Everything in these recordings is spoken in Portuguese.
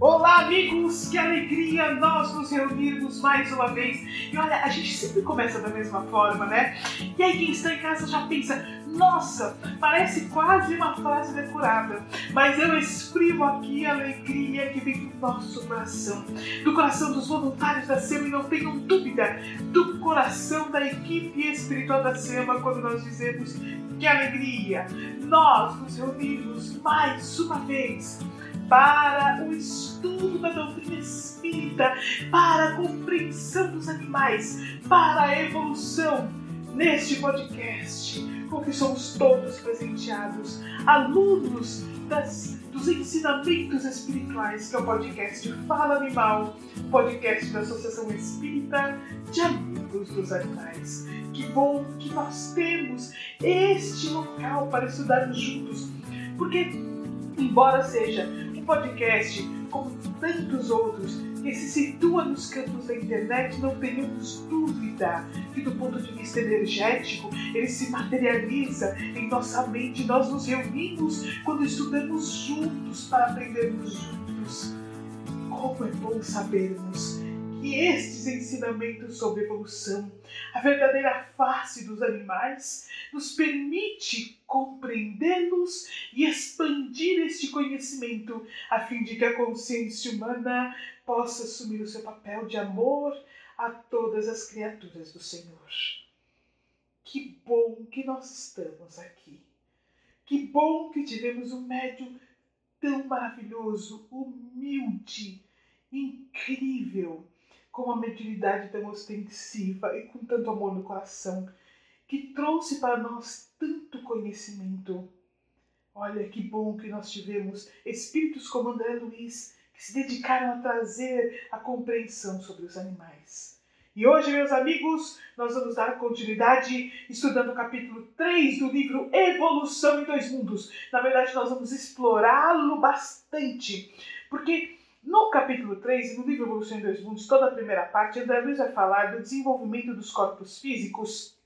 Olá, amigos! Que alegria nós nos reunirmos mais uma vez. E olha, a gente sempre começa da mesma forma, né? E aí, quem está em casa já pensa: nossa, parece quase uma frase decorada, mas eu exprimo aqui a alegria que vem do nosso coração, do coração dos voluntários da SEMA e não tenham dúvida, do coração da equipe espiritual da SEMA quando nós dizemos que alegria! Nós nos reunimos mais uma vez para o estudo da doutrina espírita, para a compreensão dos animais, para a evolução neste podcast, com que somos todos presenteados, alunos das, dos ensinamentos espirituais, que é o podcast Fala Animal, podcast da Associação Espírita de Amigos dos Animais. Que bom que nós temos este local para estudarmos juntos, porque, embora seja podcast, como tantos outros, que se situa nos campos da internet, não tenhamos dúvida que, do ponto de vista energético, ele se materializa em nossa mente. Nós nos reunimos quando estudamos juntos para aprendermos juntos. Como é bom sabermos que estes ensinamentos sobre evolução, a verdadeira face dos animais, nos permite compreendê-los e expandir este conhecimento, a fim de que a consciência humana possa assumir o seu papel de amor a todas as criaturas do Senhor. Que bom que nós estamos aqui. Que bom que tivemos um médium tão maravilhoso, humilde, incrível com uma mediunidade tão ostensiva e com tanto amor no coração, que trouxe para nós tanto conhecimento. Olha que bom que nós tivemos espíritos como André Luiz, que se dedicaram a trazer a compreensão sobre os animais. E hoje, meus amigos, nós vamos dar continuidade estudando o capítulo 3 do livro Evolução em Dois Mundos. Na verdade, nós vamos explorá-lo bastante, porque no capítulo 3, no livro Evolução em Dois Mundos, toda a primeira parte, André Luiz vai falar do desenvolvimento dos corpos físicos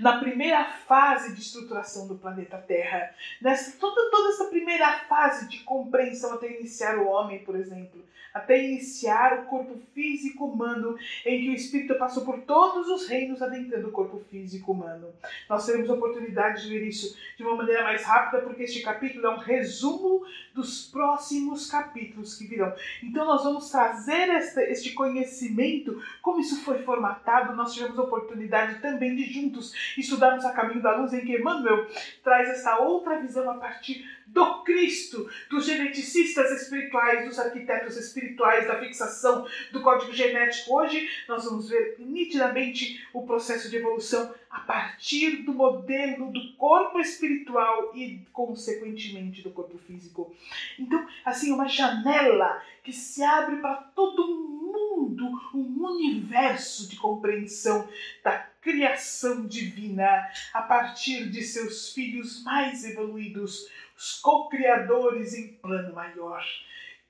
na primeira fase de estruturação do planeta Terra. Nessa, toda, toda essa primeira fase de compreensão até iniciar o homem, por exemplo até iniciar o corpo físico humano, em que o espírito passou por todos os reinos adentrando o corpo físico humano. Nós teremos a oportunidade de ver isso de uma maneira mais rápida, porque este capítulo é um resumo dos próximos capítulos que virão. Então, nós vamos trazer este, este conhecimento, como isso foi formatado. Nós tivemos a oportunidade também de juntos estudarmos a caminho da luz, em que Emmanuel traz essa outra visão a partir do Cristo, dos geneticistas espirituais, dos arquitetos espirituais, da fixação do código genético. Hoje nós vamos ver nitidamente o processo de evolução a partir do modelo do corpo espiritual e, consequentemente, do corpo físico. Então, assim, uma janela que se abre para todo mundo, um universo de compreensão da criação divina a partir de seus filhos mais evoluídos os co-criadores em plano maior.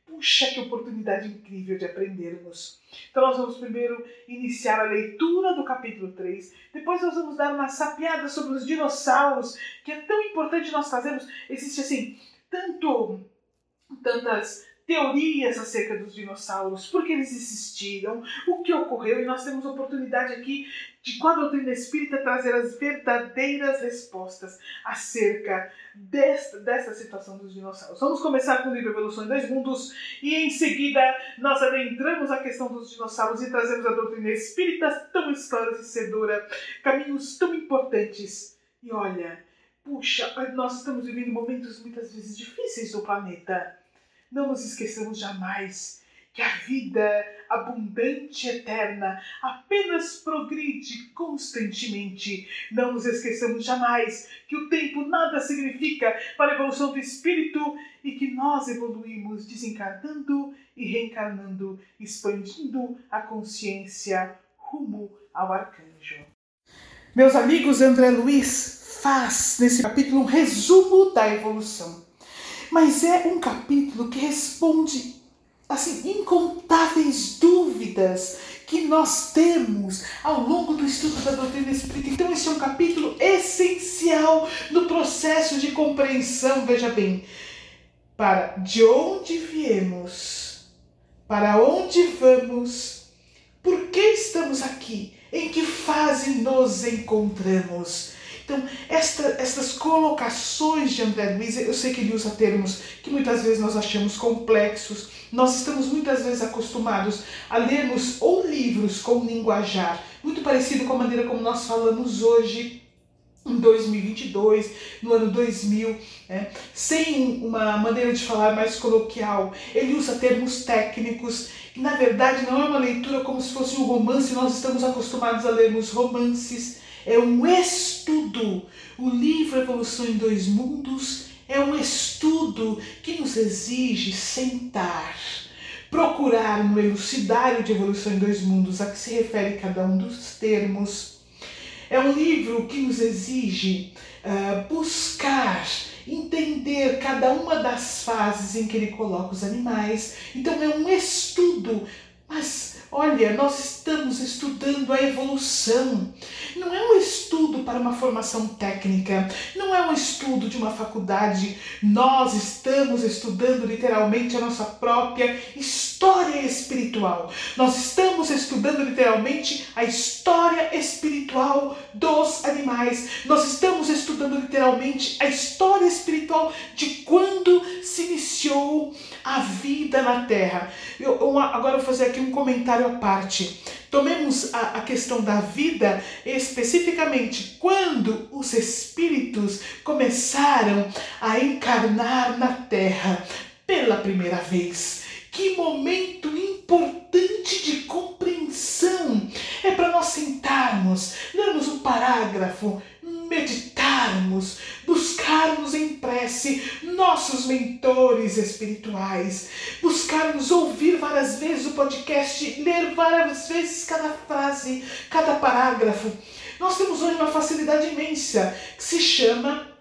Puxa, que oportunidade incrível de aprendermos. Então, nós vamos primeiro iniciar a leitura do capítulo 3, depois, nós vamos dar uma sapiada sobre os dinossauros, que é tão importante nós fazermos. Existe assim, tanto, tantas teorias acerca dos dinossauros, por que eles existiram, o que ocorreu, e nós temos oportunidade aqui de, com a doutrina espírita, trazer as verdadeiras respostas acerca desta, desta situação dos dinossauros. Vamos começar com o livro Evolução em Dois Mundos e em seguida nós adentramos a questão dos dinossauros e trazemos a doutrina espírita tão esclarecedora, caminhos tão importantes. E olha, puxa, nós estamos vivendo momentos muitas vezes difíceis no planeta não nos esqueçamos jamais que a vida abundante e eterna apenas progride constantemente. Não nos esqueçamos jamais que o tempo nada significa para a evolução do espírito e que nós evoluímos desencarnando e reencarnando, expandindo a consciência rumo ao arcanjo. Meus amigos, André Luiz faz nesse capítulo um resumo da evolução. Mas é um capítulo que responde assim incontáveis dúvidas que nós temos ao longo do estudo da doutrina espírita. Então este é um capítulo essencial no processo de compreensão, veja bem, para de onde viemos Para onde vamos? Por que estamos aqui? Em que fase nos encontramos? Então, esta, estas colocações de André Luiz, eu sei que ele usa termos que muitas vezes nós achamos complexos, nós estamos muitas vezes acostumados a lermos ou livros com linguajar muito parecido com a maneira como nós falamos hoje, em 2022, no ano 2000, né? sem uma maneira de falar mais coloquial. Ele usa termos técnicos e, na verdade, não é uma leitura como se fosse um romance, nós estamos acostumados a lermos romances é um estudo. O livro Evolução em Dois Mundos é um estudo que nos exige sentar, procurar no elucidário de Evolução em Dois Mundos a que se refere cada um dos termos. É um livro que nos exige uh, buscar entender cada uma das fases em que ele coloca os animais. Então é um estudo, mas Olha, nós estamos estudando a evolução. Não é um estudo para uma formação técnica, não é um estudo de uma faculdade. Nós estamos estudando literalmente a nossa própria história espiritual. Nós estamos estudando literalmente a história espiritual dos animais. Nós estamos estudando literalmente a história espiritual de quando se iniciou a vida na Terra. Eu, eu agora vou fazer aqui um comentário à parte. Tomemos a, a questão da vida especificamente quando os espíritos começaram a encarnar na Terra pela primeira vez. Que momento importante de compreensão! É para nós sentarmos, lermos um parágrafo, meditarmos, buscarmos em prece nossos mentores espirituais, buscarmos ouvir várias vezes o podcast, ler várias vezes cada frase, cada parágrafo. Nós temos hoje uma facilidade imensa que se chama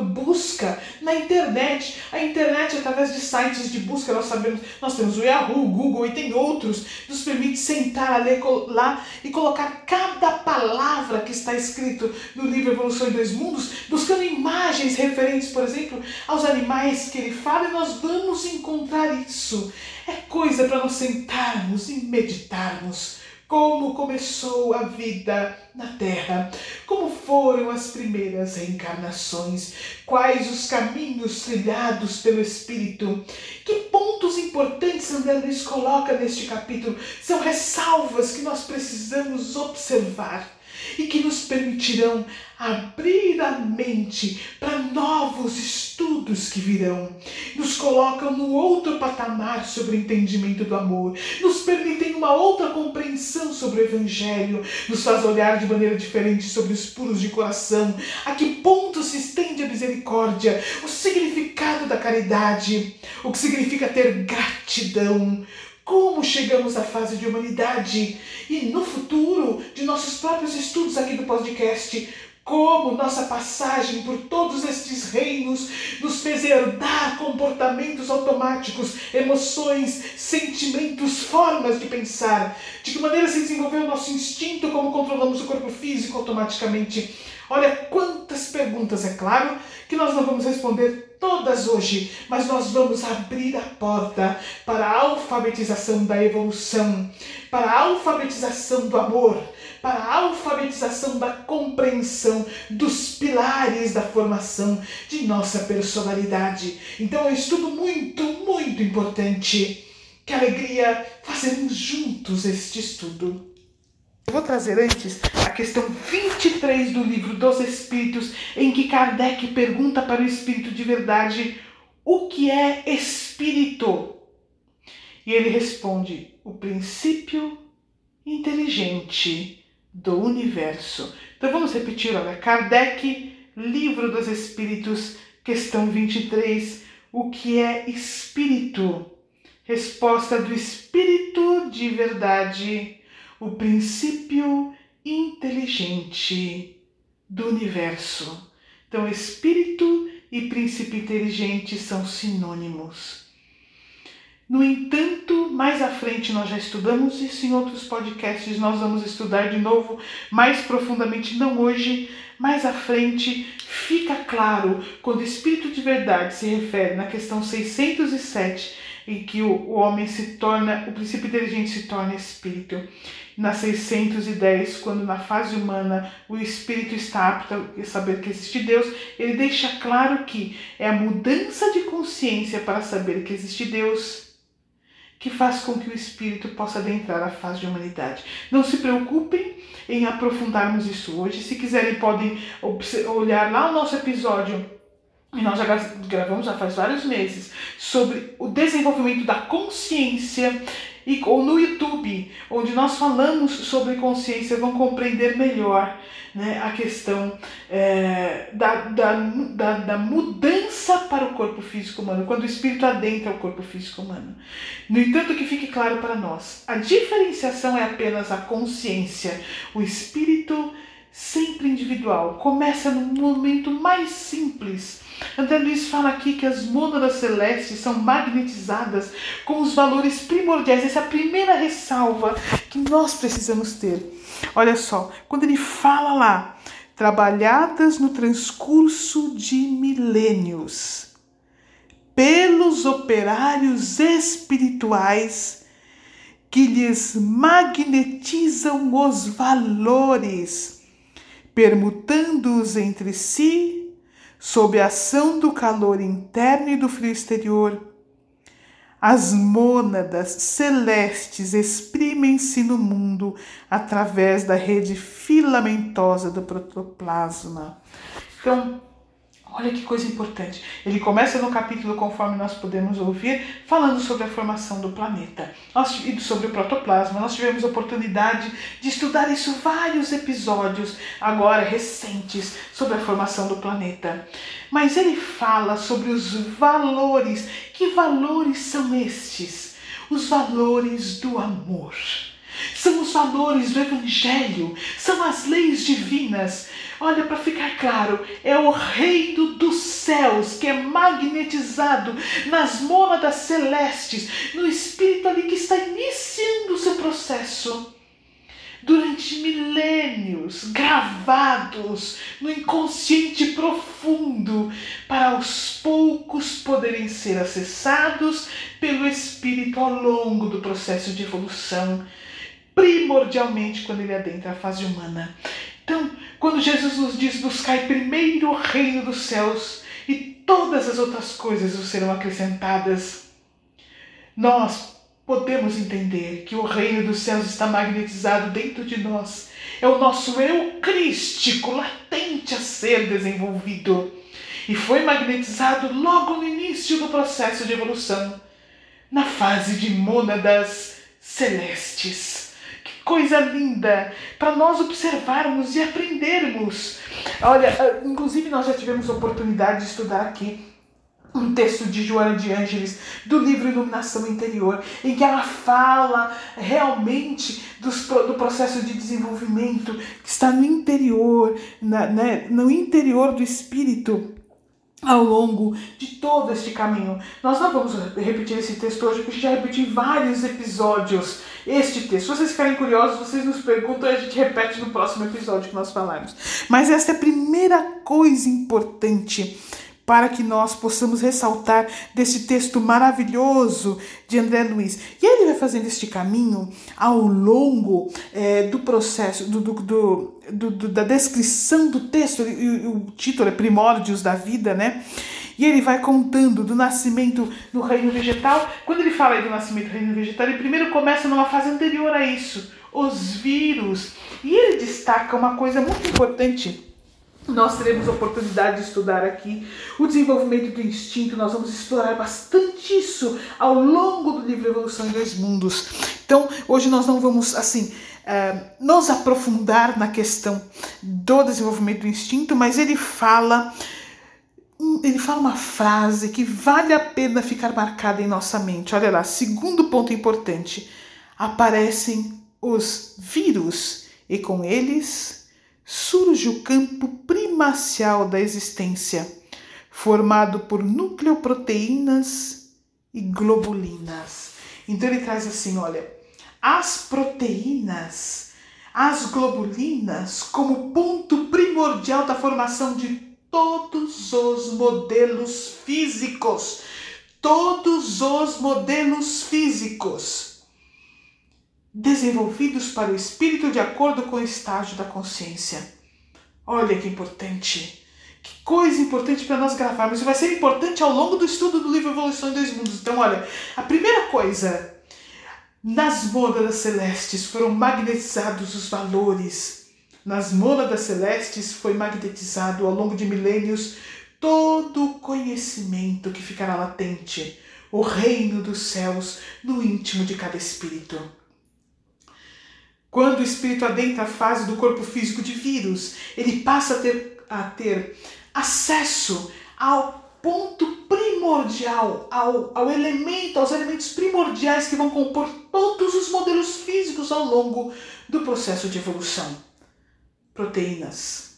busca na internet. A internet, através de sites de busca, nós sabemos, nós temos o Yahoo, o Google e tem outros, nos permite sentar a ler lá e colocar cada palavra que está escrito no livro Evolução em Dois Mundos, buscando imagens referentes, por exemplo, aos animais que ele fala, e nós vamos encontrar isso. É coisa para nós sentarmos e meditarmos como começou a vida na Terra, como foram as primeiras reencarnações, quais os caminhos trilhados pelo Espírito. Que pontos importantes André Luiz coloca neste capítulo? São ressalvas que nós precisamos observar e que nos permitirão abrir a mente para novos estudos que virão. Nos colocam no outro patamar sobre o entendimento do amor, nos permitem uma outra compreensão sobre o Evangelho, nos faz olhar de maneira diferente sobre os puros de coração, a que ponto se estende a misericórdia, o significado da caridade, o que significa ter gratidão, como chegamos à fase de humanidade e no futuro de nossos próprios estudos aqui do podcast, como nossa passagem por todos estes reinos nos fez herdar comportamentos automáticos, emoções, sentimentos, formas de pensar, de que maneira se desenvolveu o nosso instinto, como controlamos o corpo físico automaticamente. Olha quantas perguntas, é claro, que nós não vamos responder todas hoje, mas nós vamos abrir a porta para a alfabetização da evolução, para a alfabetização do amor, para a alfabetização da compreensão dos pilares da formação de nossa personalidade. Então é um estudo muito, muito importante. Que alegria fazermos juntos este estudo. Eu vou trazer antes a questão 23 do livro dos Espíritos, em que Kardec pergunta para o Espírito de verdade o que é espírito. E ele responde: o princípio inteligente do universo. Então vamos repetir, olha, Kardec, Livro dos Espíritos, questão 23, o que é espírito? Resposta do espírito de verdade o princípio inteligente do universo. Então, espírito e princípio inteligente são sinônimos. No entanto, mais à frente nós já estudamos isso em outros podcasts, nós vamos estudar de novo mais profundamente, não hoje, mais à frente, fica claro quando espírito de verdade se refere na questão 607 em que o, o homem se torna, o princípio inteligente se torna espírito. Na 610, quando na fase humana o espírito está apto a saber que existe Deus, ele deixa claro que é a mudança de consciência para saber que existe Deus que faz com que o espírito possa adentrar a fase de humanidade. Não se preocupem em aprofundarmos isso hoje. Se quiserem, podem olhar lá o nosso episódio e nós já gravamos já faz vários meses sobre o desenvolvimento da consciência e, ou no YouTube, onde nós falamos sobre consciência, vão compreender melhor né, a questão é, da, da, da, da, mudança para o corpo físico humano, quando o espírito adentra o corpo físico humano. No entanto, que fique claro para nós: a diferenciação é apenas a consciência, o espírito sempre individual, começa no momento mais simples André Luiz fala aqui que as mônadas celestes são magnetizadas com os valores primordiais. Essa é a primeira ressalva que nós precisamos ter. Olha só, quando ele fala lá, trabalhadas no transcurso de milênios, pelos operários espirituais que lhes magnetizam os valores, permutando-os entre si sob a ação do calor interno e do frio exterior. As mônadas celestes exprimem-se no mundo através da rede filamentosa do protoplasma. Então, Olha que coisa importante. Ele começa no capítulo, conforme nós podemos ouvir, falando sobre a formação do planeta e sobre o protoplasma. Nós tivemos a oportunidade de estudar isso vários episódios, agora recentes, sobre a formação do planeta. Mas ele fala sobre os valores. Que valores são estes? Os valores do amor. São os valores do Evangelho, são as leis divinas Olha, para ficar claro, é o reino dos céus que é magnetizado nas mônadas celestes, no espírito ali que está iniciando o seu processo. Durante milênios, gravados no inconsciente profundo, para aos poucos poderem ser acessados pelo espírito ao longo do processo de evolução, primordialmente quando ele adentra a fase humana. Então, quando Jesus nos diz buscai primeiro o reino dos céus e todas as outras coisas vos serão acrescentadas, nós podemos entender que o reino dos céus está magnetizado dentro de nós. É o nosso eu crístico latente a ser desenvolvido. E foi magnetizado logo no início do processo de evolução, na fase de mônadas celestes coisa linda para nós observarmos e aprendermos. Olha, ah, inclusive nós já tivemos oportunidade de estudar aqui um texto de Joana de Ângeles do livro Iluminação Interior, em que ela fala realmente dos, do processo de desenvolvimento que está no interior, na, né, no interior do espírito ao longo de todo este caminho. Nós não vamos repetir esse texto hoje, porque já repetiu em vários episódios este texto. Se vocês ficarem curiosos, vocês nos perguntam e a gente repete no próximo episódio que nós falarmos. Mas esta é a primeira coisa importante para que nós possamos ressaltar desse texto maravilhoso de André Luiz. E ele vai fazendo este caminho ao longo é, do processo, do, do, do, do, da descrição do texto, e o título é Primórdios da Vida, né? E ele vai contando do nascimento no reino vegetal. Quando ele fala do nascimento do reino vegetal, ele primeiro começa numa fase anterior a isso, os vírus. E ele destaca uma coisa muito importante nós teremos oportunidade de estudar aqui o desenvolvimento do instinto, nós vamos explorar bastante isso ao longo do livro Evolução em Dois Mundos. Então, hoje nós não vamos, assim, uh, nos aprofundar na questão do desenvolvimento do instinto, mas ele fala, ele fala uma frase que vale a pena ficar marcada em nossa mente. Olha lá, segundo ponto importante: aparecem os vírus e com eles surge o campo primacial da existência, formado por nucleoproteínas e globulinas. Então ele traz assim, olha, as proteínas, as globulinas como ponto primordial da formação de todos os modelos físicos. todos os modelos físicos desenvolvidos para o espírito de acordo com o estágio da consciência. Olha que importante. Que coisa importante para nós gravarmos. Isso vai ser importante ao longo do estudo do livro Evolução em Dois Mundos. Então, olha, a primeira coisa, nas mônadas celestes foram magnetizados os valores. Nas mônadas celestes foi magnetizado ao longo de milênios todo o conhecimento que ficará latente, o reino dos céus no íntimo de cada espírito. Quando o espírito adentra a fase do corpo físico de vírus, ele passa a ter, a ter acesso ao ponto primordial, ao, ao elemento, aos elementos primordiais que vão compor todos os modelos físicos ao longo do processo de evolução. Proteínas.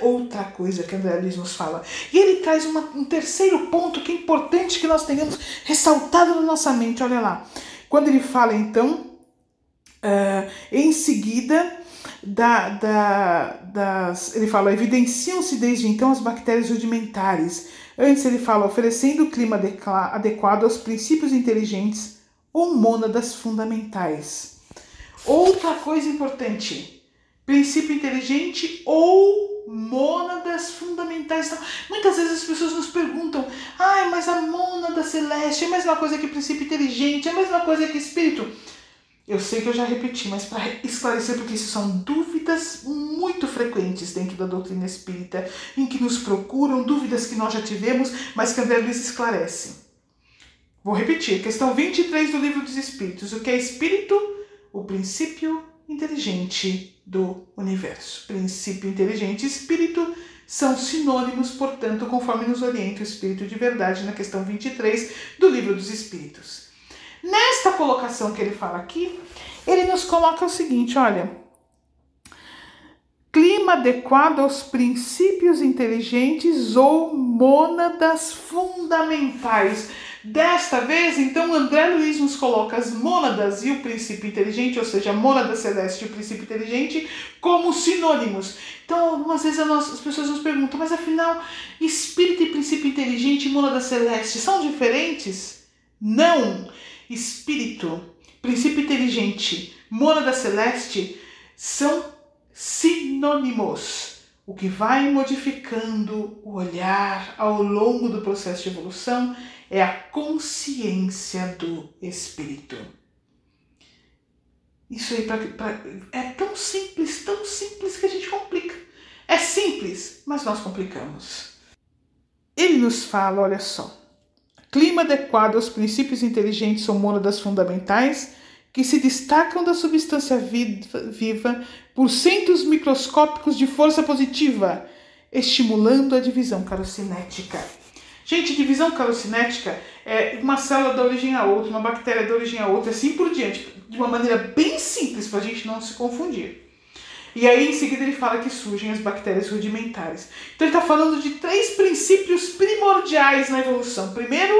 Outra coisa que André Luiz nos fala. E ele traz uma, um terceiro ponto que é importante que nós tenhamos ressaltado na nossa mente. Olha lá. Quando ele fala, então, Uh, em seguida, da, da, das, ele fala, evidenciam-se desde então as bactérias rudimentares. Antes ele fala, oferecendo o clima adequado aos princípios inteligentes ou mônadas fundamentais. Outra coisa importante, princípio inteligente ou mônadas fundamentais. Então, muitas vezes as pessoas nos perguntam, ah, mas a mônada celeste é a mesma coisa que princípio inteligente, é a mesma coisa que espírito. Eu sei que eu já repeti, mas para esclarecer, porque isso são dúvidas muito frequentes dentro da doutrina espírita, em que nos procuram, dúvidas que nós já tivemos, mas que André Luiz esclarece. Vou repetir, questão 23 do Livro dos Espíritos. O que é espírito? O princípio inteligente do universo. Princípio inteligente e espírito são sinônimos, portanto, conforme nos orienta o Espírito de Verdade na questão 23 do Livro dos Espíritos. Nesta colocação que ele fala aqui, ele nos coloca o seguinte: olha, clima adequado aos princípios inteligentes ou mônadas fundamentais. Desta vez, então, André Luiz nos coloca as mônadas e o princípio inteligente, ou seja, a mônada celeste e o princípio inteligente, como sinônimos. Então, algumas vezes as pessoas nos perguntam, mas afinal, espírito e princípio inteligente e mônada celeste são diferentes? Não! espírito, princípio inteligente, mônada celeste são sinônimos. O que vai modificando o olhar ao longo do processo de evolução é a consciência do espírito. Isso aí pra, pra, é tão simples, tão simples que a gente complica. É simples, mas nós complicamos. Ele nos fala, olha só, clima adequado aos princípios inteligentes são mônadas fundamentais que se destacam da substância viva por centros microscópicos de força positiva, estimulando a divisão carocinética. Gente, divisão carocinética é uma célula da origem a outra, uma bactéria da origem a outra, assim por diante, de uma maneira bem simples para a gente não se confundir. E aí, em seguida, ele fala que surgem as bactérias rudimentares. Então, ele está falando de três princípios primordiais na evolução. Primeiro,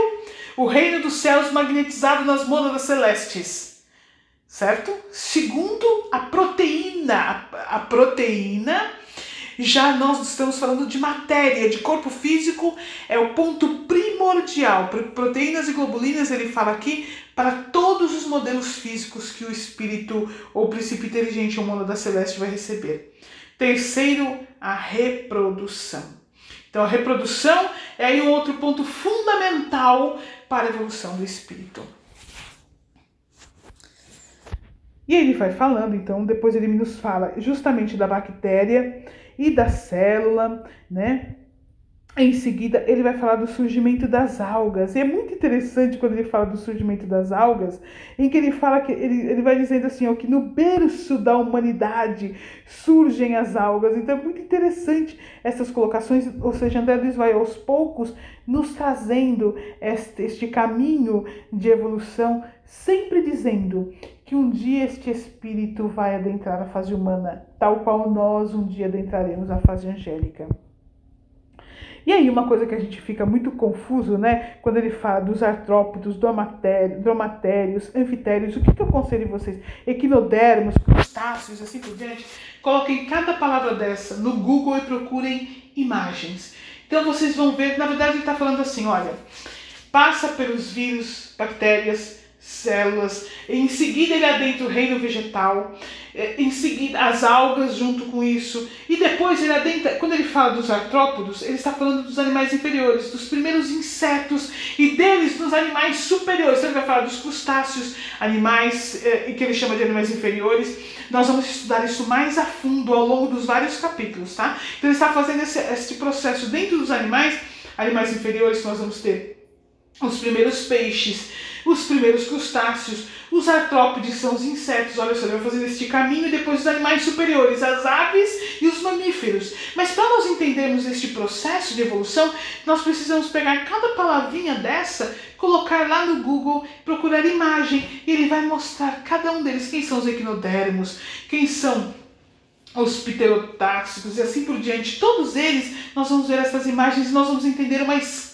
o reino dos céus magnetizado nas mônadas celestes. Certo? Segundo, a proteína. A, a proteína, já nós estamos falando de matéria, de corpo físico, é o ponto primordial. Proteínas e globulinas, ele fala aqui, para todos os modelos físicos que o espírito ou princípio inteligente ou mundo da celeste vai receber. Terceiro, a reprodução. Então, a reprodução é aí um outro ponto fundamental para a evolução do espírito. E ele vai falando, então, depois ele nos fala justamente da bactéria e da célula, né? Em seguida, ele vai falar do surgimento das algas. E é muito interessante quando ele fala do surgimento das algas, em que ele fala que ele, ele vai dizendo assim, ó, que no berço da humanidade surgem as algas. Então é muito interessante essas colocações, ou seja, André Luiz vai aos poucos nos trazendo este, este caminho de evolução, sempre dizendo que um dia este espírito vai adentrar a fase humana, tal qual nós um dia adentraremos a fase angélica. E aí, uma coisa que a gente fica muito confuso, né? Quando ele fala dos artrópodos, dromatérios, anfitérios, o que, que eu aconselho vocês? Equinodermos, crustáceos, assim por diante. Coloquem cada palavra dessa no Google e procurem imagens. Então vocês vão ver, na verdade ele está falando assim, olha, passa pelos vírus, bactérias, células, em seguida ele adentra o reino vegetal, é, em seguida as algas junto com isso, e depois ele adentra, quando ele fala dos artrópodos, ele está falando dos animais inferiores, dos primeiros insetos e deles dos animais superiores. Então ele vai falar dos crustáceos, animais é, que ele chama de animais inferiores. Nós vamos estudar isso mais a fundo ao longo dos vários capítulos, tá? Então ele está fazendo esse, esse processo dentro dos animais, animais inferiores, nós vamos ter os primeiros peixes, os primeiros crustáceos, os artrópodes são os insetos, olha só, ele vai fazendo este caminho e depois os animais superiores, as aves e os mamíferos. Mas para nós entendermos este processo de evolução, nós precisamos pegar cada palavrinha dessa, colocar lá no Google, procurar imagem, e ele vai mostrar cada um deles, quem são os equinodermos, quem são os pterotáxicos e assim por diante. Todos eles, nós vamos ver essas imagens e nós vamos entender uma escala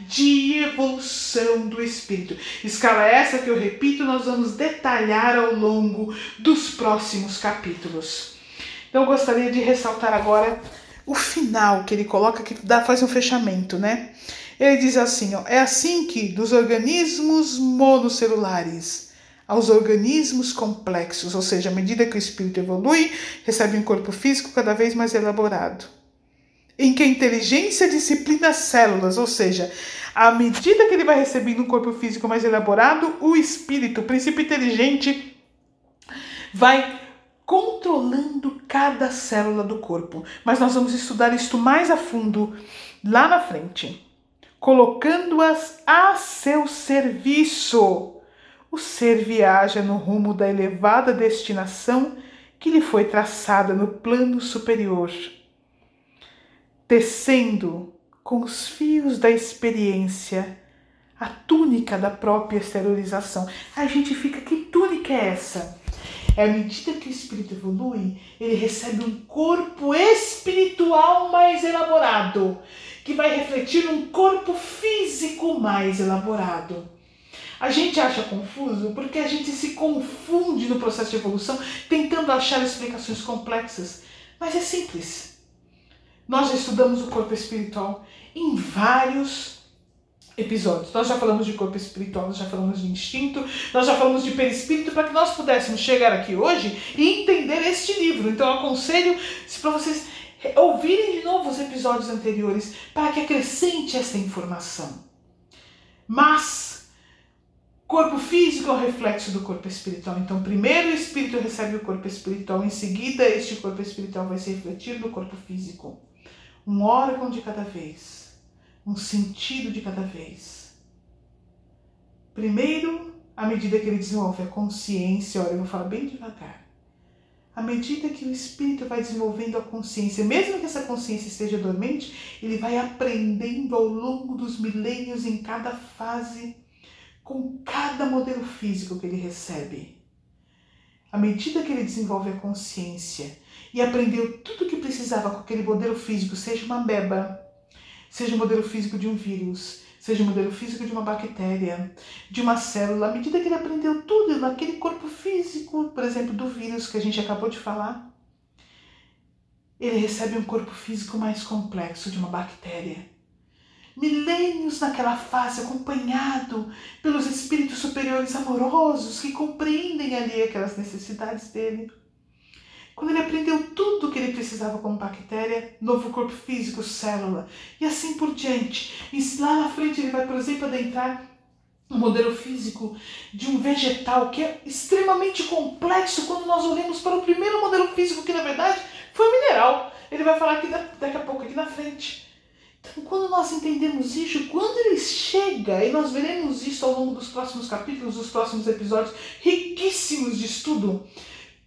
de evolução do espírito. Escala essa que eu repito, nós vamos detalhar ao longo dos próximos capítulos. Então eu gostaria de ressaltar agora o final que ele coloca que dá faz um fechamento, né? Ele diz assim, ó, é assim que dos organismos monocelulares aos organismos complexos, ou seja, à medida que o espírito evolui, recebe um corpo físico cada vez mais elaborado em que a inteligência disciplina as células, ou seja, à medida que ele vai recebendo um corpo físico mais elaborado, o espírito, o princípio inteligente, vai controlando cada célula do corpo. Mas nós vamos estudar isto mais a fundo lá na frente, colocando-as a seu serviço. O ser viaja no rumo da elevada destinação que lhe foi traçada no plano superior tecendo com os fios da experiência a túnica da própria exteriorização. A gente fica, que túnica é essa? É à medida que o espírito evolui, ele recebe um corpo espiritual mais elaborado, que vai refletir um corpo físico mais elaborado. A gente acha confuso porque a gente se confunde no processo de evolução tentando achar explicações complexas, mas é simples. Nós já estudamos o corpo espiritual em vários episódios. Nós já falamos de corpo espiritual, nós já falamos de instinto, nós já falamos de perispírito para que nós pudéssemos chegar aqui hoje e entender este livro. Então eu aconselho para vocês ouvirem de novo os episódios anteriores para que acrescente essa informação. Mas corpo físico é o reflexo do corpo espiritual. Então, primeiro o espírito recebe o corpo espiritual, em seguida este corpo espiritual vai se refletir no corpo físico um órgão de cada vez, um sentido de cada vez. Primeiro, à medida que ele desenvolve a consciência, olha, eu vou falar bem devagar. À medida que o espírito vai desenvolvendo a consciência, mesmo que essa consciência esteja dormente, ele vai aprendendo ao longo dos milênios, em cada fase, com cada modelo físico que ele recebe. À medida que ele desenvolve a consciência e aprendeu tudo o que precisava com aquele modelo físico, seja uma beba, seja o modelo físico de um vírus, seja o modelo físico de uma bactéria, de uma célula, à medida que ele aprendeu tudo naquele corpo físico, por exemplo, do vírus que a gente acabou de falar, ele recebe um corpo físico mais complexo de uma bactéria. Milênios naquela fase, acompanhado pelos espíritos superiores amorosos que compreendem ali aquelas necessidades dele. Quando ele aprendeu tudo o que ele precisava como bactéria, novo corpo físico, célula e assim por diante. E lá na frente ele vai, por exemplo, adentrar um modelo físico de um vegetal que é extremamente complexo quando nós olhamos para o primeiro modelo físico, que na verdade foi mineral. Ele vai falar aqui daqui a pouco, aqui na frente. Então, quando nós entendemos isso, quando ele chega, e nós veremos isso ao longo dos próximos capítulos, dos próximos episódios, riquíssimos de estudo,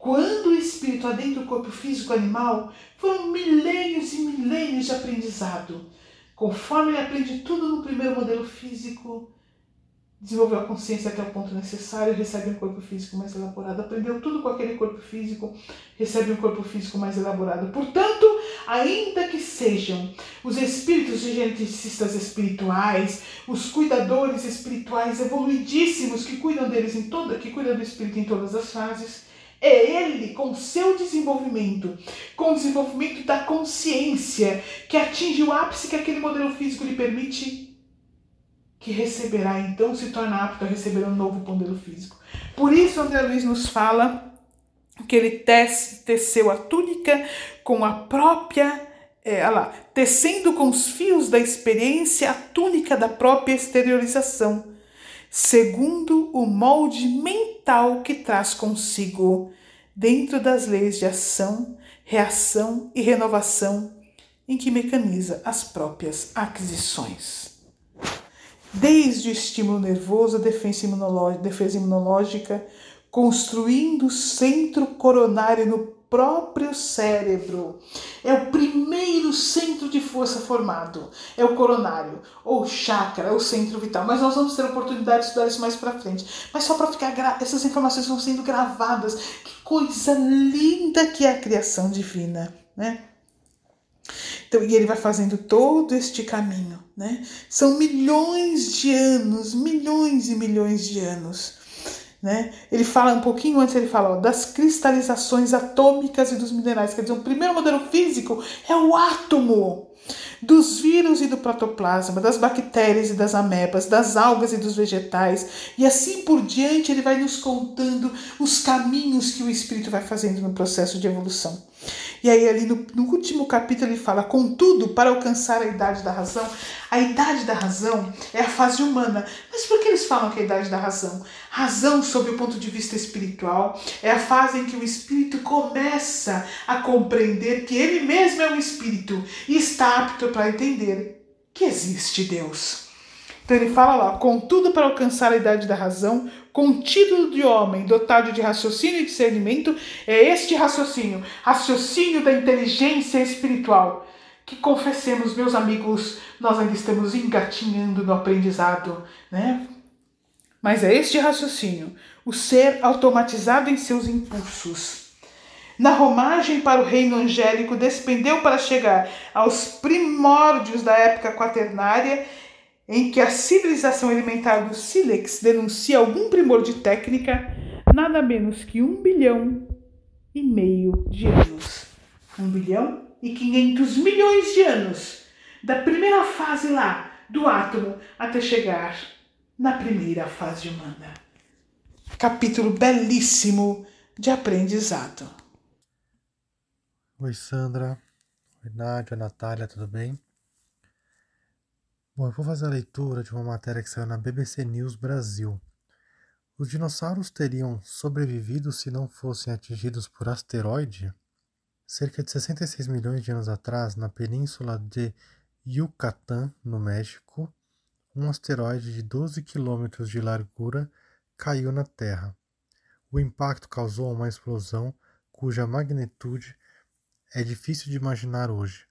quando o espírito adentra o corpo físico animal, foram milênios e milênios de aprendizado. Conforme ele aprende tudo no primeiro modelo físico, desenvolveu a consciência até o ponto necessário, recebe um corpo físico mais elaborado. Aprendeu tudo com aquele corpo físico, recebe um corpo físico mais elaborado. Portanto, ainda que sejam os espíritos geneticistas espirituais, os cuidadores espirituais evoluidíssimos que cuidam deles em toda, que cuidam do espírito em todas as fases, é ele, com seu desenvolvimento, com o desenvolvimento da consciência, que atinge o ápice que aquele modelo físico lhe permite, que receberá, então se torna apto a receber um novo pondeiro físico. Por isso, André Luiz nos fala que ele tece, teceu a túnica com a própria, é, lá, tecendo com os fios da experiência a túnica da própria exteriorização, segundo o molde mental que traz consigo, dentro das leis de ação, reação e renovação em que mecaniza as próprias aquisições. Desde o estímulo nervoso, defesa imunológica, defesa imunológica construindo o centro coronário no próprio cérebro. É o primeiro centro de força formado, é o coronário, ou chakra, é o centro vital. Mas nós vamos ter oportunidade de estudar isso mais para frente. Mas só para ficar essas informações vão sendo gravadas. Que coisa linda que é a criação divina, né? Então, e ele vai fazendo todo este caminho, né? São milhões de anos, milhões e milhões de anos. Né? Ele fala um pouquinho antes, ele fala ó, das cristalizações atômicas e dos minerais. Quer dizer, o primeiro modelo físico é o átomo dos vírus e do protoplasma, das bactérias e das amebas, das algas e dos vegetais, e assim por diante, ele vai nos contando os caminhos que o espírito vai fazendo no processo de evolução. E aí, ali no, no, último capítulo, ele fala: contudo, para alcançar a idade da razão, a idade da razão é a fase humana. Mas por que eles falam que é a idade da razão? Razão, sob o ponto de vista espiritual, é a fase em que o espírito começa a compreender que ele mesmo é um espírito e está apto para entender que existe Deus. Então ele fala lá, contudo, para alcançar a idade da razão, título de homem dotado de raciocínio e discernimento, é este raciocínio, raciocínio da inteligência espiritual. Que confessemos, meus amigos, nós ainda estamos engatinhando no aprendizado, né? Mas é este raciocínio, o ser automatizado em seus impulsos. Na romagem para o reino angélico, despendeu para chegar aos primórdios da época quaternária em que a civilização elementar do Sílex denuncia algum primor de técnica, nada menos que um bilhão e meio de anos. Um bilhão e quinhentos milhões de anos da primeira fase lá do átomo até chegar na primeira fase humana. Capítulo belíssimo de aprendizado. Oi, Sandra. Oi, Nádia, Natália, tudo bem? Bom, eu vou fazer a leitura de uma matéria que saiu na BBC News Brasil. Os dinossauros teriam sobrevivido se não fossem atingidos por asteroide? Cerca de 66 milhões de anos atrás, na península de Yucatán, no México, um asteroide de 12 quilômetros de largura caiu na Terra. O impacto causou uma explosão cuja magnitude é difícil de imaginar hoje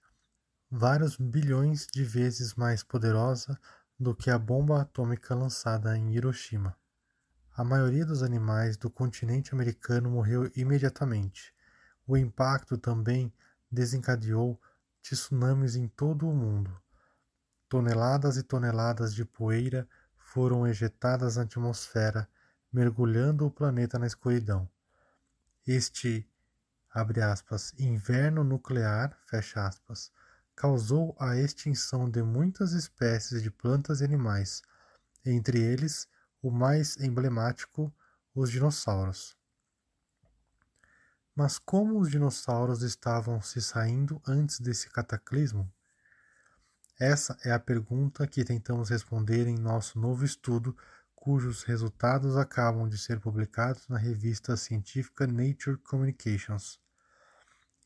vários bilhões de vezes mais poderosa do que a bomba atômica lançada em Hiroshima. A maioria dos animais do continente americano morreu imediatamente. O impacto também desencadeou tsunamis em todo o mundo. Toneladas e toneladas de poeira foram ejetadas na atmosfera, mergulhando o planeta na escuridão. Este, aspas, inverno nuclear, aspas, causou a extinção de muitas espécies de plantas e animais, entre eles o mais emblemático, os dinossauros. Mas como os dinossauros estavam se saindo antes desse cataclismo? Essa é a pergunta que tentamos responder em nosso novo estudo, cujos resultados acabam de ser publicados na revista científica Nature Communications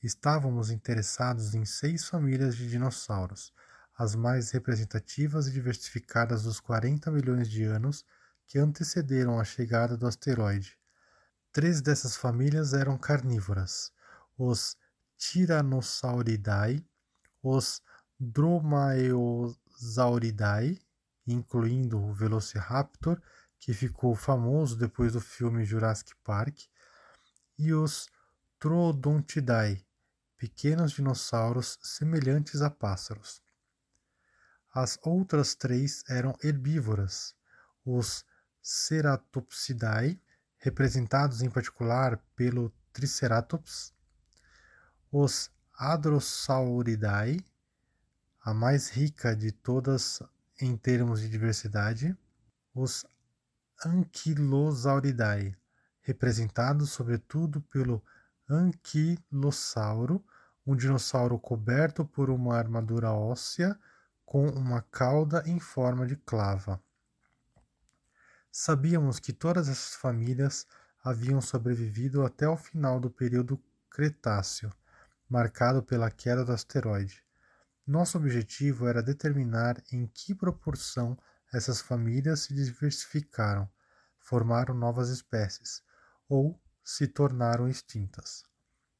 estávamos interessados em seis famílias de dinossauros, as mais representativas e diversificadas dos 40 milhões de anos que antecederam a chegada do asteroide. Três dessas famílias eram carnívoras: os Tyrannosauridae, os Dromaeosauridae, incluindo o Velociraptor, que ficou famoso depois do filme Jurassic Park, e os Troodontidae, pequenos dinossauros semelhantes a pássaros. As outras três eram herbívoras, os Ceratopsidae, representados em particular pelo Triceratops, os Hadrosauridae, a mais rica de todas em termos de diversidade, os Ankylosauridae, representados sobretudo pelo Anquilossauro, um dinossauro coberto por uma armadura óssea com uma cauda em forma de clava. Sabíamos que todas essas famílias haviam sobrevivido até o final do período Cretáceo, marcado pela queda do asteroide. Nosso objetivo era determinar em que proporção essas famílias se diversificaram, formaram novas espécies ou se tornaram extintas.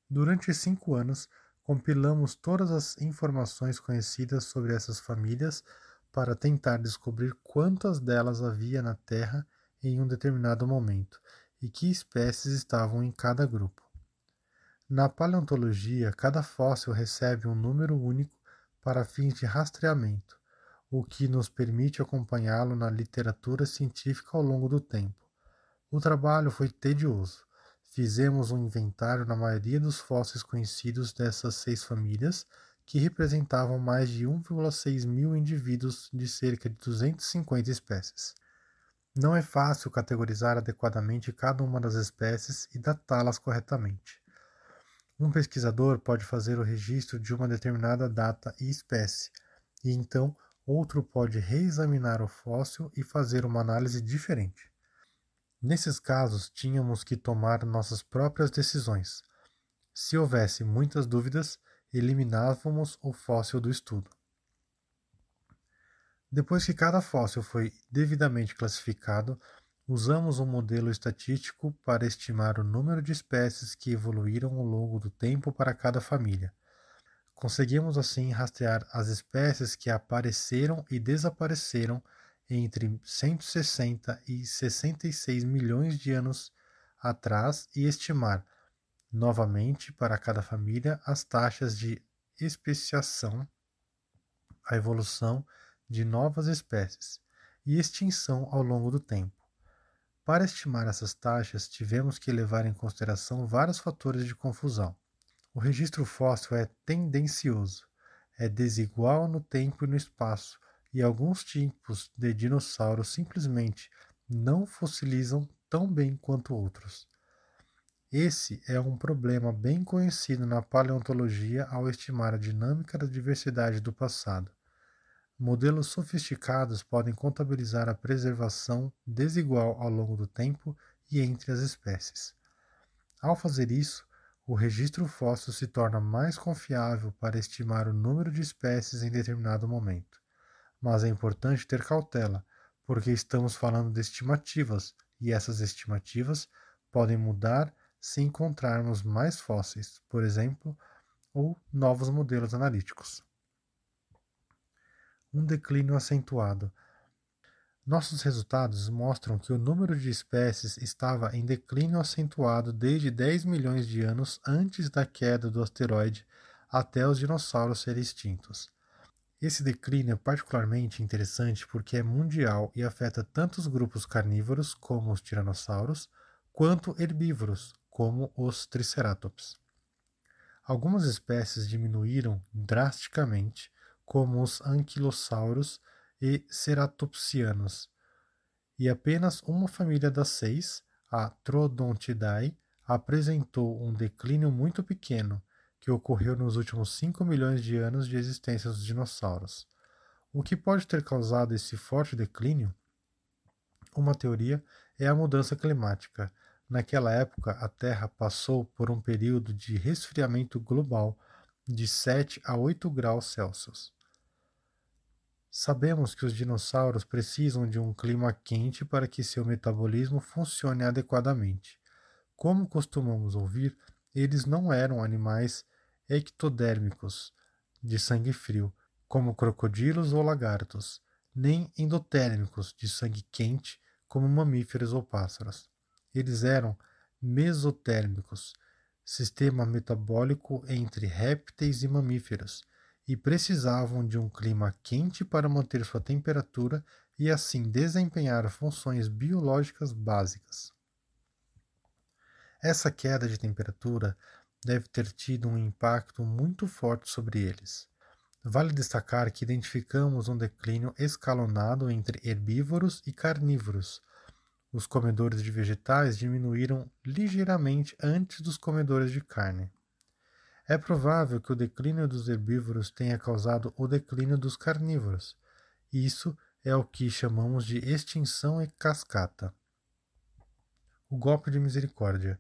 Durante cinco anos, compilamos todas as informações conhecidas sobre essas famílias para tentar descobrir quantas delas havia na Terra em um determinado momento e que espécies estavam em cada grupo. Na paleontologia, cada fóssil recebe um número único para fins de rastreamento, o que nos permite acompanhá-lo na literatura científica ao longo do tempo. O trabalho foi tedioso. Fizemos um inventário na maioria dos fósseis conhecidos dessas seis famílias que representavam mais de 1,6 mil indivíduos de cerca de 250 espécies. Não é fácil categorizar adequadamente cada uma das espécies e datá-las corretamente. Um pesquisador pode fazer o registro de uma determinada data e espécie, e então outro pode reexaminar o fóssil e fazer uma análise diferente. Nesses casos, tínhamos que tomar nossas próprias decisões. Se houvesse muitas dúvidas, eliminávamos o fóssil do estudo. Depois que cada fóssil foi devidamente classificado, usamos um modelo estatístico para estimar o número de espécies que evoluíram ao longo do tempo para cada família. Conseguimos assim rastrear as espécies que apareceram e desapareceram entre 160 e 66 milhões de anos atrás e estimar novamente para cada família as taxas de especiação, a evolução de novas espécies e extinção ao longo do tempo. Para estimar essas taxas, tivemos que levar em consideração vários fatores de confusão. O registro fóssil é tendencioso, é desigual no tempo e no espaço, e alguns tipos de dinossauros simplesmente não fossilizam tão bem quanto outros. Esse é um problema bem conhecido na paleontologia ao estimar a dinâmica da diversidade do passado. Modelos sofisticados podem contabilizar a preservação desigual ao longo do tempo e entre as espécies. Ao fazer isso, o registro fóssil se torna mais confiável para estimar o número de espécies em determinado momento. Mas é importante ter cautela, porque estamos falando de estimativas e essas estimativas podem mudar se encontrarmos mais fósseis, por exemplo, ou novos modelos analíticos. Um declínio acentuado. Nossos resultados mostram que o número de espécies estava em declínio acentuado desde 10 milhões de anos antes da queda do asteroide até os dinossauros serem extintos. Esse declínio é particularmente interessante porque é mundial e afeta tanto os grupos carnívoros, como os tiranossauros, quanto herbívoros, como os triceratops. Algumas espécies diminuíram drasticamente, como os anquilossauros e ceratopsianos, e apenas uma família das seis, a Troodontidae, apresentou um declínio muito pequeno, que ocorreu nos últimos 5 milhões de anos de existência dos dinossauros. O que pode ter causado esse forte declínio? Uma teoria é a mudança climática, Naquela época, a Terra passou por um período de resfriamento global de 7 a 8 graus Celsius. Sabemos que os dinossauros precisam de um clima quente para que seu metabolismo funcione adequadamente. Como costumamos ouvir, eles não eram animais ectodérmicos, de sangue frio, como crocodilos ou lagartos, nem endotérmicos, de sangue quente, como mamíferos ou pássaros. Eles eram mesotérmicos, sistema metabólico entre répteis e mamíferos, e precisavam de um clima quente para manter sua temperatura e assim desempenhar funções biológicas básicas. Essa queda de temperatura deve ter tido um impacto muito forte sobre eles. Vale destacar que identificamos um declínio escalonado entre herbívoros e carnívoros. Os comedores de vegetais diminuíram ligeiramente antes dos comedores de carne. É provável que o declínio dos herbívoros tenha causado o declínio dos carnívoros. Isso é o que chamamos de extinção em cascata. O golpe de misericórdia.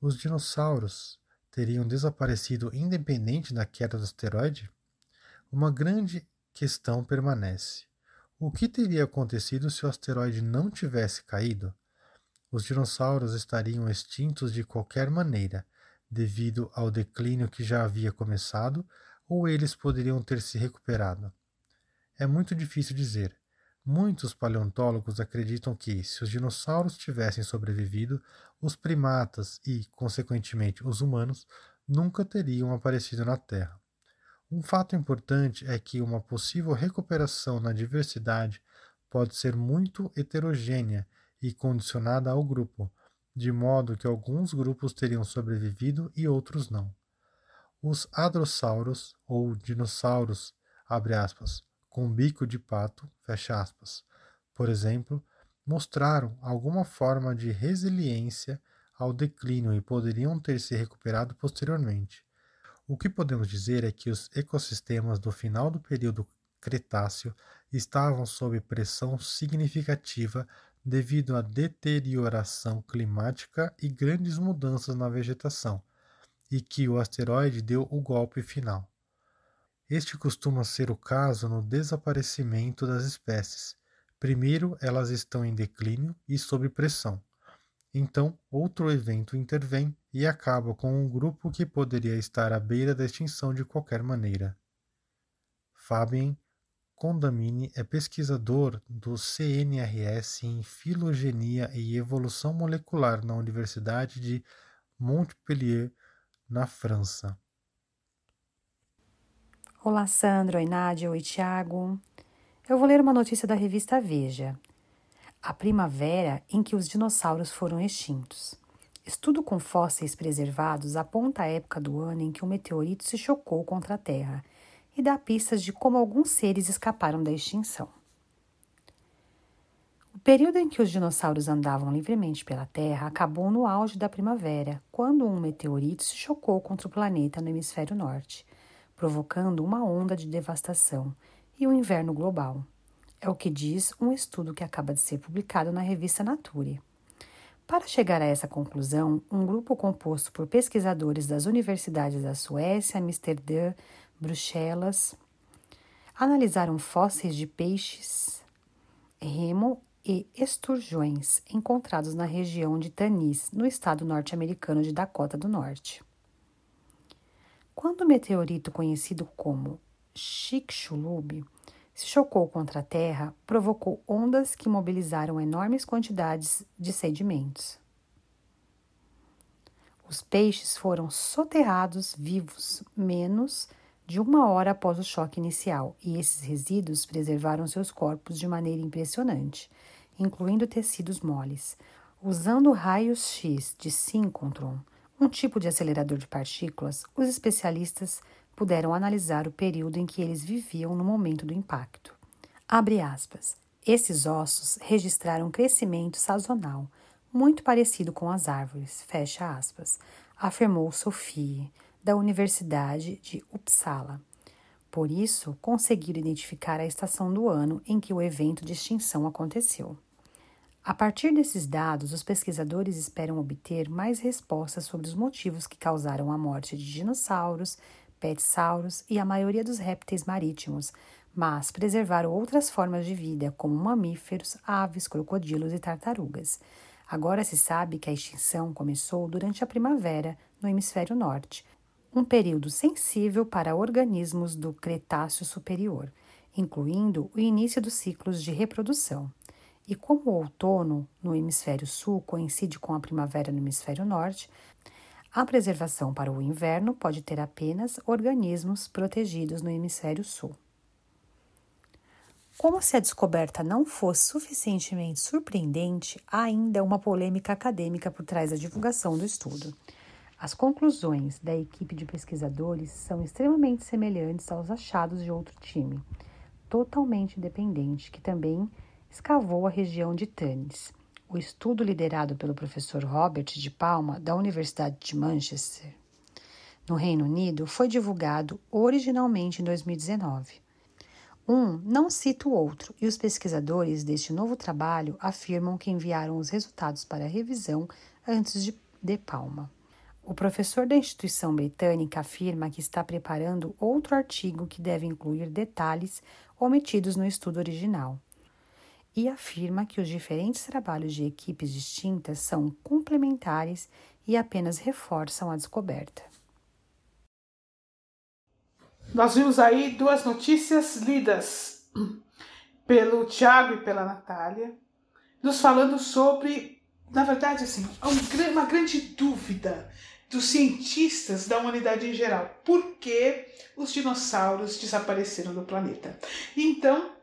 Os dinossauros teriam desaparecido independente da queda do asteroide? Uma grande questão permanece. O que teria acontecido se o asteroide não tivesse caído? Os dinossauros estariam extintos de qualquer maneira, devido ao declínio que já havia começado, ou eles poderiam ter se recuperado? É muito difícil dizer. Muitos paleontólogos acreditam que, se os dinossauros tivessem sobrevivido, os primatas e, consequentemente, os humanos nunca teriam aparecido na Terra. Um fato importante é que uma possível recuperação na diversidade pode ser muito heterogênea e condicionada ao grupo, de modo que alguns grupos teriam sobrevivido e outros não. Os hadrossauros, ou dinossauros, aspas, com bico de pato, aspas, por exemplo, mostraram alguma forma de resiliência ao declínio e poderiam ter se recuperado posteriormente. O que podemos dizer é que os ecossistemas do final do período Cretáceo estavam sob pressão significativa devido à deterioração climática e grandes mudanças na vegetação, e que o asteroide deu o golpe final. Este costuma ser o caso no desaparecimento das espécies. Primeiro, elas estão em declínio e sob pressão. Então, outro evento intervém e acaba com um grupo que poderia estar à beira da extinção de qualquer maneira. Fabien Condamine é pesquisador do CNRS em Filogenia e Evolução Molecular na Universidade de Montpellier, na França. Olá, Sandro, Nádia, oi, Tiago. Eu vou ler uma notícia da revista Veja. A primavera em que os dinossauros foram extintos. Estudo com fósseis preservados aponta a época do ano em que o meteorito se chocou contra a Terra – e dá pistas de como alguns seres escaparam da extinção. O período em que os dinossauros andavam livremente pela Terra acabou no auge da primavera, quando um meteorito se chocou contra o planeta no hemisfério norte, provocando uma onda de devastação e um inverno global. É o que diz um estudo que acaba de ser publicado na revista Nature. Para chegar a essa conclusão, um grupo composto por pesquisadores das universidades da Suécia, Amsterdã, Bruxelas, analisaram fósseis de peixes, remo e esturjões encontrados na região de Tanis, no estado norte-americano de Dakota do Norte. Quando o meteorito conhecido como Chicxulub se chocou contra a Terra, provocou ondas que mobilizaram enormes quantidades de sedimentos. Os peixes foram soterrados vivos menos de uma hora após o choque inicial, e esses resíduos preservaram seus corpos de maneira impressionante, incluindo tecidos moles. Usando raios-x de síncrotron, um tipo de acelerador de partículas, os especialistas puderam analisar o período em que eles viviam no momento do impacto. Abre aspas. Esses ossos registraram crescimento sazonal, muito parecido com as árvores, fecha aspas, afirmou Sophie, da Universidade de Uppsala. Por isso, conseguiram identificar a estação do ano em que o evento de extinção aconteceu. A partir desses dados, os pesquisadores esperam obter mais respostas sobre os motivos que causaram a morte de dinossauros, petsauros e a maioria dos répteis marítimos, mas preservaram outras formas de vida, como mamíferos, aves, crocodilos e tartarugas. Agora se sabe que a extinção começou durante a primavera no hemisfério norte, um período sensível para organismos do Cretáceo Superior, incluindo o início dos ciclos de reprodução. E como o outono no hemisfério sul coincide com a primavera no hemisfério norte, a preservação para o inverno pode ter apenas organismos protegidos no hemisfério sul. Como se a descoberta não fosse suficientemente surpreendente, há ainda uma polêmica acadêmica por trás da divulgação do estudo. As conclusões da equipe de pesquisadores são extremamente semelhantes aos achados de outro time, totalmente independente, que também escavou a região de Tanis. O estudo liderado pelo professor Robert de Palma, da Universidade de Manchester, no Reino Unido, foi divulgado originalmente em 2019. Um não cita o outro, e os pesquisadores deste novo trabalho afirmam que enviaram os resultados para revisão antes de, de Palma. O professor da instituição britânica afirma que está preparando outro artigo que deve incluir detalhes omitidos no estudo original e afirma que os diferentes trabalhos de equipes distintas são complementares e apenas reforçam a descoberta. Nós vimos aí duas notícias lidas pelo Tiago e pela Natália, nos falando sobre, na verdade, assim, uma grande dúvida dos cientistas da humanidade em geral. Por que os dinossauros desapareceram do planeta? Então,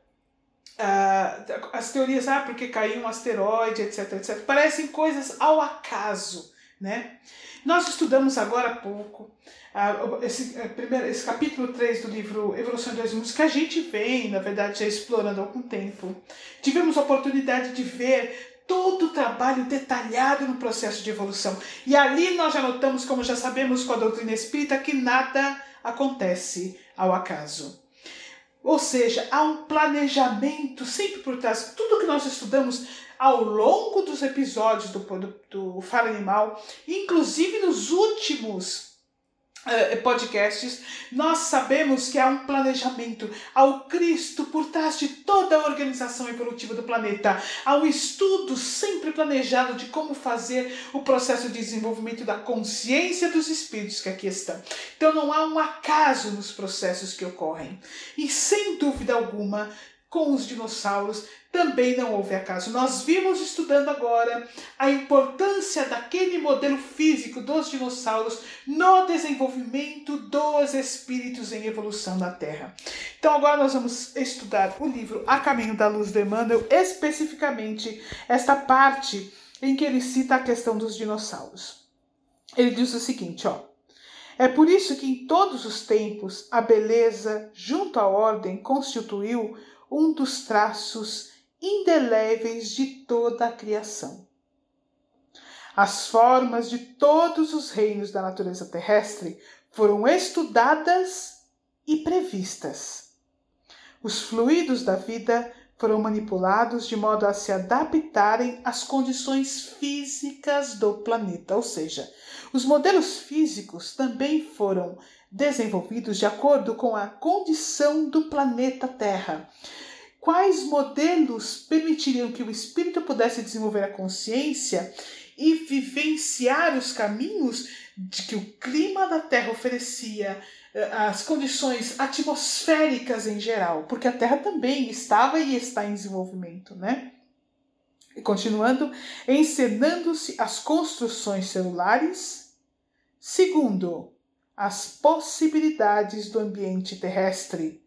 uh, as teorias, ah, porque caiu um asteroide, etc, etc, parecem coisas ao acaso, né? Nós estudamos agora há pouco uh, esse, uh, primeiro, esse capítulo 3 do livro Evolução de Mundos, que a gente vem, na verdade, já explorando há algum tempo. Tivemos a oportunidade de ver todo o trabalho detalhado no processo de evolução. E ali nós já notamos, como já sabemos com a doutrina espírita, que nada acontece ao acaso. Ou seja, há um planejamento sempre por trás. Tudo que nós estudamos ao longo dos episódios do, do, do Fala Animal, inclusive nos últimos podcasts, nós sabemos que há um planejamento, ao Cristo por trás de toda a organização evolutiva do planeta, há um estudo sempre planejado de como fazer o processo de desenvolvimento da consciência dos espíritos que aqui estão. Então não há um acaso nos processos que ocorrem. E sem dúvida alguma, com os dinossauros também não houve acaso. Nós vimos estudando agora a importância daquele modelo físico dos dinossauros no desenvolvimento dos espíritos em evolução na Terra. Então agora nós vamos estudar o livro A Caminho da Luz de Emmanuel, especificamente esta parte em que ele cita a questão dos dinossauros. Ele diz o seguinte, ó: é por isso que em todos os tempos a beleza, junto à ordem, constituiu um dos traços indeléveis de toda a criação. As formas de todos os reinos da natureza terrestre foram estudadas e previstas. Os fluidos da vida foram manipulados de modo a se adaptarem às condições físicas do planeta, ou seja, os modelos físicos também foram desenvolvidos de acordo com a condição do planeta Terra, quais modelos permitiriam que o espírito pudesse desenvolver a consciência e vivenciar os caminhos de que o clima da Terra oferecia, eh, as condições atmosféricas em geral, porque a Terra também estava e está em desenvolvimento, né? E continuando, encenando-se as construções celulares. Segundo, as possibilidades do ambiente terrestre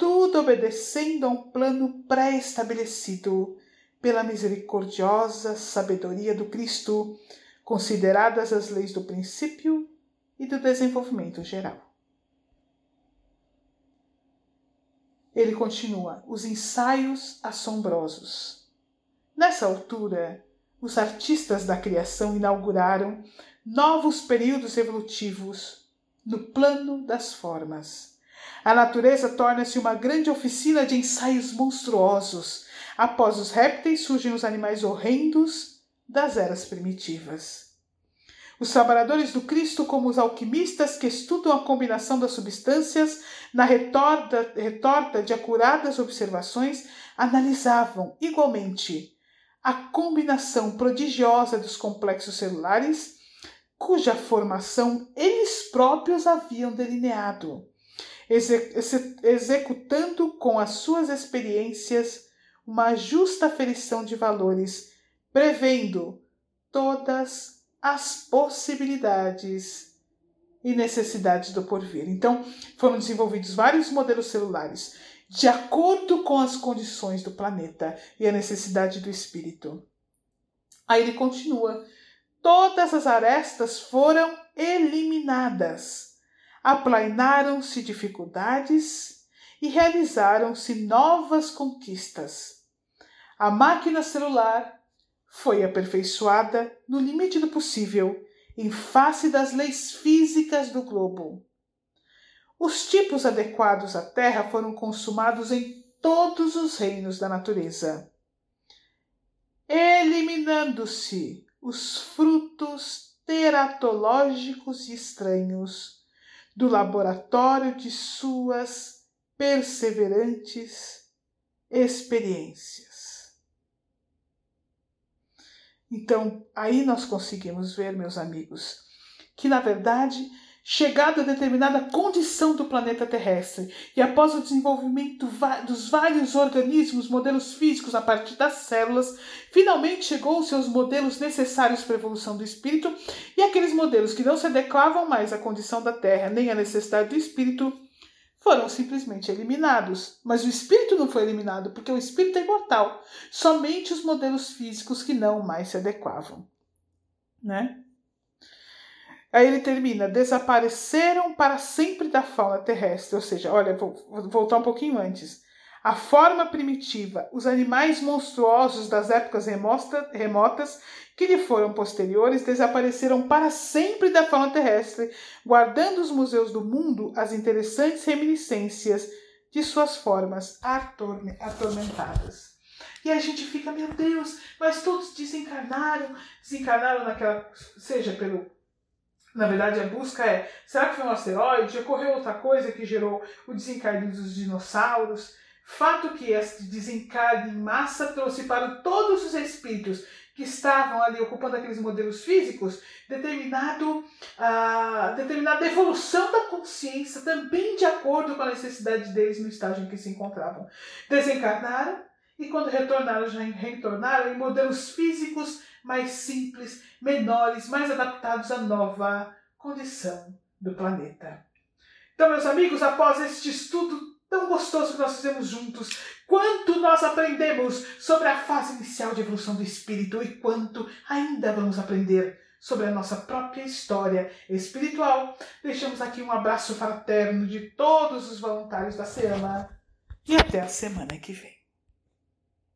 tudo obedecendo a um plano pré-estabelecido pela misericordiosa sabedoria do Cristo, consideradas as leis do princípio e do desenvolvimento geral. Ele continua: os ensaios assombrosos. Nessa altura, os artistas da criação inauguraram novos períodos evolutivos no plano das formas a natureza torna-se uma grande oficina de ensaios monstruosos. Após os répteis surgem os animais horrendos das eras primitivas. Os trabalhadores do Cristo, como os alquimistas que estudam a combinação das substâncias na retorta, retorta de acuradas observações, analisavam igualmente a combinação prodigiosa dos complexos celulares, cuja formação eles próprios haviam delineado executando com as suas experiências uma justa aferição de valores, prevendo todas as possibilidades e necessidades do porvir. Então, foram desenvolvidos vários modelos celulares de acordo com as condições do planeta e a necessidade do espírito. Aí ele continua: todas as arestas foram eliminadas. Aplainaram-se dificuldades e realizaram-se novas conquistas. A máquina celular foi aperfeiçoada no limite do possível em face das leis físicas do globo. Os tipos adequados à Terra foram consumados em todos os reinos da natureza, eliminando-se os frutos teratológicos e estranhos do laboratório de suas perseverantes experiências. Então, aí nós conseguimos ver, meus amigos, que na verdade chegado a determinada condição do planeta terrestre e após o desenvolvimento dos vários organismos, modelos físicos a partir das células, finalmente chegou-se aos modelos necessários para a evolução do espírito e aqueles modelos que não se adequavam mais à condição da Terra nem à necessidade do espírito foram simplesmente eliminados. Mas o espírito não foi eliminado porque o espírito é imortal, somente os modelos físicos que não mais se adequavam, né? Aí ele termina: desapareceram para sempre da fauna terrestre. Ou seja, olha, vou, voltar um pouquinho antes. A forma primitiva, os animais monstruosos das épocas remota, remotas que lhe foram posteriores, desapareceram para sempre da fauna terrestre, guardando os museus do mundo as interessantes reminiscências de suas formas atormentadas. E a gente fica, meu Deus, mas todos desencarnaram, desencarnaram naquela, seja pelo na verdade, a busca é: será que foi um asteroide? Ocorreu outra coisa que gerou o desencarne dos dinossauros? Fato que este desencarne em massa trouxe para todos os espíritos que estavam ali ocupando aqueles modelos físicos determinado, uh, determinada evolução da consciência, também de acordo com a necessidade deles no estágio em que se encontravam. Desencarnaram e, quando retornaram, já retornaram em modelos físicos mais simples, menores, mais adaptados à nova condição do planeta. Então, meus amigos, após este estudo tão gostoso que nós fizemos juntos, quanto nós aprendemos sobre a fase inicial de evolução do espírito e quanto ainda vamos aprender sobre a nossa própria história espiritual. Deixamos aqui um abraço fraterno de todos os voluntários da SEAMA e até a semana que vem.